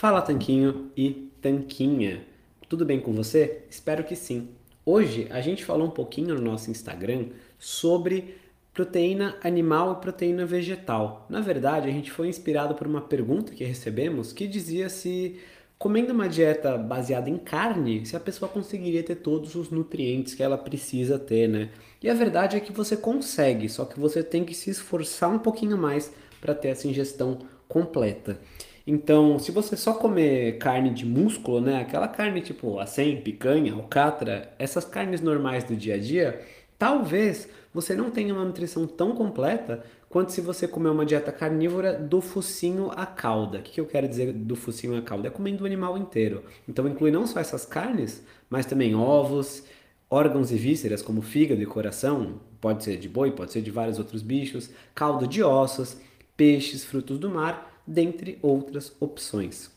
Fala Tanquinho e Tanquinha. Tudo bem com você? Espero que sim. Hoje a gente falou um pouquinho no nosso Instagram sobre proteína animal e proteína vegetal. Na verdade, a gente foi inspirado por uma pergunta que recebemos que dizia se comendo uma dieta baseada em carne, se a pessoa conseguiria ter todos os nutrientes que ela precisa ter, né? E a verdade é que você consegue, só que você tem que se esforçar um pouquinho mais para ter essa ingestão completa. Então, se você só comer carne de músculo, né, aquela carne tipo acém, picanha, alcatra, essas carnes normais do dia a dia, talvez você não tenha uma nutrição tão completa quanto se você comer uma dieta carnívora do focinho à cauda. O que eu quero dizer do focinho à cauda? É comendo o animal inteiro. Então inclui não só essas carnes, mas também ovos, órgãos e vísceras como fígado e coração, pode ser de boi, pode ser de vários outros bichos, caldo de ossos, peixes, frutos do mar, dentre outras opções.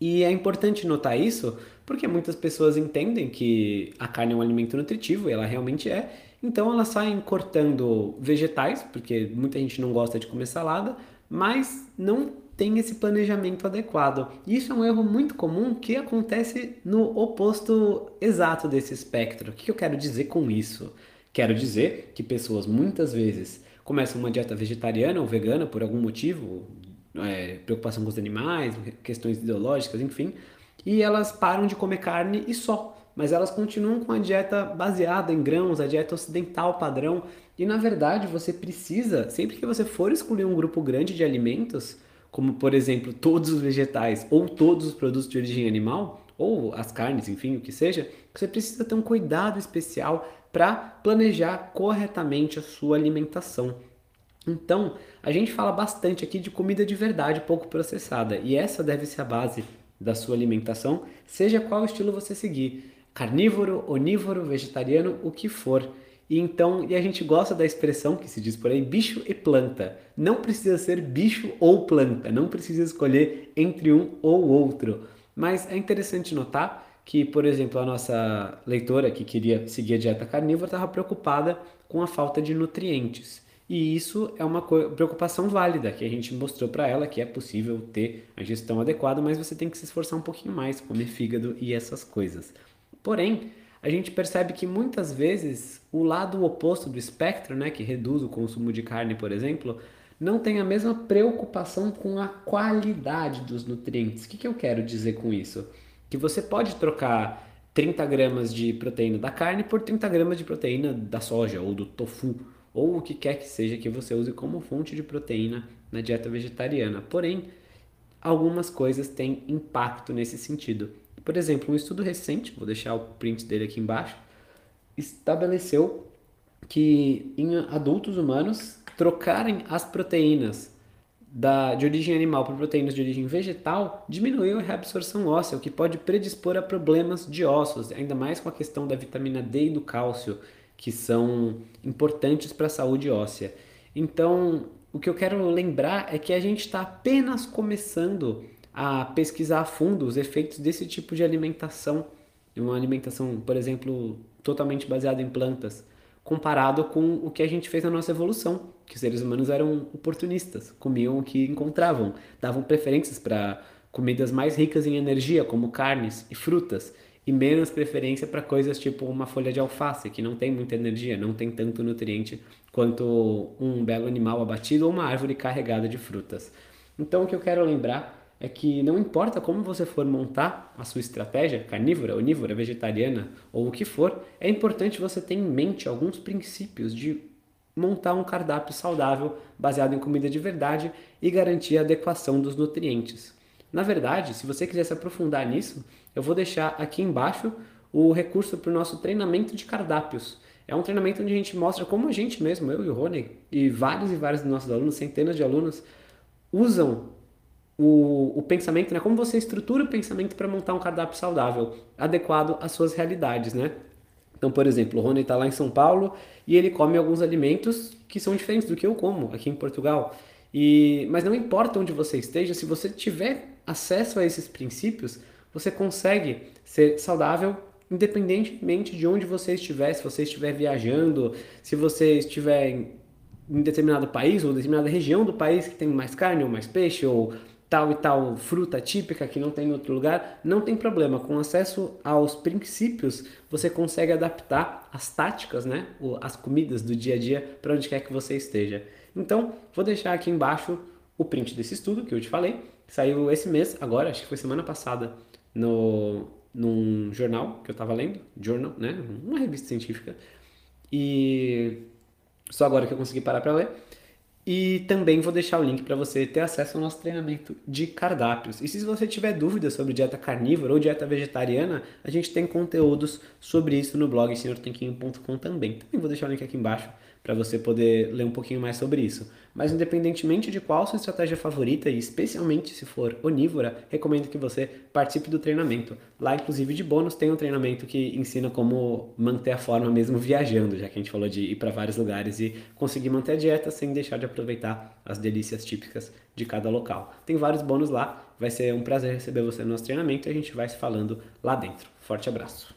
E é importante notar isso porque muitas pessoas entendem que a carne é um alimento nutritivo, e ela realmente é, então elas saem cortando vegetais, porque muita gente não gosta de comer salada, mas não tem esse planejamento adequado. Isso é um erro muito comum que acontece no oposto exato desse espectro. O que eu quero dizer com isso? Quero dizer que pessoas muitas vezes começam uma dieta vegetariana ou vegana por algum motivo, é, preocupação com os animais, questões ideológicas, enfim, e elas param de comer carne e só mas elas continuam com a dieta baseada em grãos, a dieta ocidental padrão. E na verdade, você precisa, sempre que você for escolher um grupo grande de alimentos, como por exemplo todos os vegetais ou todos os produtos de origem animal, ou as carnes, enfim, o que seja, você precisa ter um cuidado especial para planejar corretamente a sua alimentação. Então, a gente fala bastante aqui de comida de verdade pouco processada, e essa deve ser a base da sua alimentação, seja qual estilo você seguir carnívoro, onívoro, vegetariano, o que for. E então, e a gente gosta da expressão que se diz por aí, bicho e planta. Não precisa ser bicho ou planta, não precisa escolher entre um ou outro. Mas é interessante notar que, por exemplo, a nossa leitora que queria seguir a dieta carnívora estava preocupada com a falta de nutrientes. E isso é uma preocupação válida que a gente mostrou para ela que é possível ter a gestão adequada, mas você tem que se esforçar um pouquinho mais, comer fígado e essas coisas. Porém, a gente percebe que muitas vezes o lado oposto do espectro, né, que reduz o consumo de carne, por exemplo, não tem a mesma preocupação com a qualidade dos nutrientes. O que, que eu quero dizer com isso? Que você pode trocar 30 gramas de proteína da carne por 30 gramas de proteína da soja ou do tofu, ou o que quer que seja que você use como fonte de proteína na dieta vegetariana. Porém, algumas coisas têm impacto nesse sentido. Por exemplo, um estudo recente, vou deixar o print dele aqui embaixo, estabeleceu que em adultos humanos trocarem as proteínas da, de origem animal por proteínas de origem vegetal diminuiu a reabsorção óssea, o que pode predispor a problemas de ossos, ainda mais com a questão da vitamina D e do cálcio, que são importantes para a saúde óssea. Então, o que eu quero lembrar é que a gente está apenas começando a pesquisar a fundo os efeitos desse tipo de alimentação, uma alimentação, por exemplo, totalmente baseada em plantas, comparado com o que a gente fez na nossa evolução, que os seres humanos eram oportunistas, comiam o que encontravam, davam preferências para comidas mais ricas em energia, como carnes e frutas, e menos preferência para coisas tipo uma folha de alface, que não tem muita energia, não tem tanto nutriente quanto um belo animal abatido ou uma árvore carregada de frutas. Então, o que eu quero lembrar é que não importa como você for montar a sua estratégia, carnívora, onívora, vegetariana ou o que for, é importante você ter em mente alguns princípios de montar um cardápio saudável baseado em comida de verdade e garantir a adequação dos nutrientes. Na verdade, se você quiser se aprofundar nisso, eu vou deixar aqui embaixo o recurso para o nosso treinamento de cardápios. É um treinamento onde a gente mostra como a gente mesmo, eu e o Rony, e vários e vários dos nossos alunos, centenas de alunos, usam o, o pensamento, né? Como você estrutura o pensamento para montar um cardápio saudável, adequado às suas realidades, né? Então, por exemplo, o Rony está lá em São Paulo e ele come alguns alimentos que são diferentes do que eu como aqui em Portugal. E, mas não importa onde você esteja, se você tiver acesso a esses princípios, você consegue ser saudável independentemente de onde você estiver, se você estiver viajando, se você estiver em, determinado país ou determinada região do país que tem mais carne ou mais peixe ou tal e tal fruta típica que não tem em outro lugar, não tem problema. Com acesso aos princípios, você consegue adaptar as táticas, né, as comidas do dia a dia para onde quer que você esteja. Então, vou deixar aqui embaixo o print desse estudo que eu te falei. Saiu esse mês, agora, acho que foi semana passada, no, num jornal que eu estava lendo, journal, né, uma revista científica. E só agora que eu consegui parar para ler. E também vou deixar o link para você ter acesso ao nosso treinamento de cardápios. E se você tiver dúvidas sobre dieta carnívora ou dieta vegetariana, a gente tem conteúdos sobre isso no blog senhortanquinho.com também. Também vou deixar o link aqui embaixo para você poder ler um pouquinho mais sobre isso. Mas independentemente de qual sua estratégia favorita e especialmente se for onívora, recomendo que você participe do treinamento. Lá, inclusive, de bônus tem um treinamento que ensina como manter a forma mesmo viajando, já que a gente falou de ir para vários lugares e conseguir manter a dieta sem deixar de aproveitar as delícias típicas de cada local. Tem vários bônus lá, vai ser um prazer receber você no nosso treinamento e a gente vai se falando lá dentro. Forte abraço!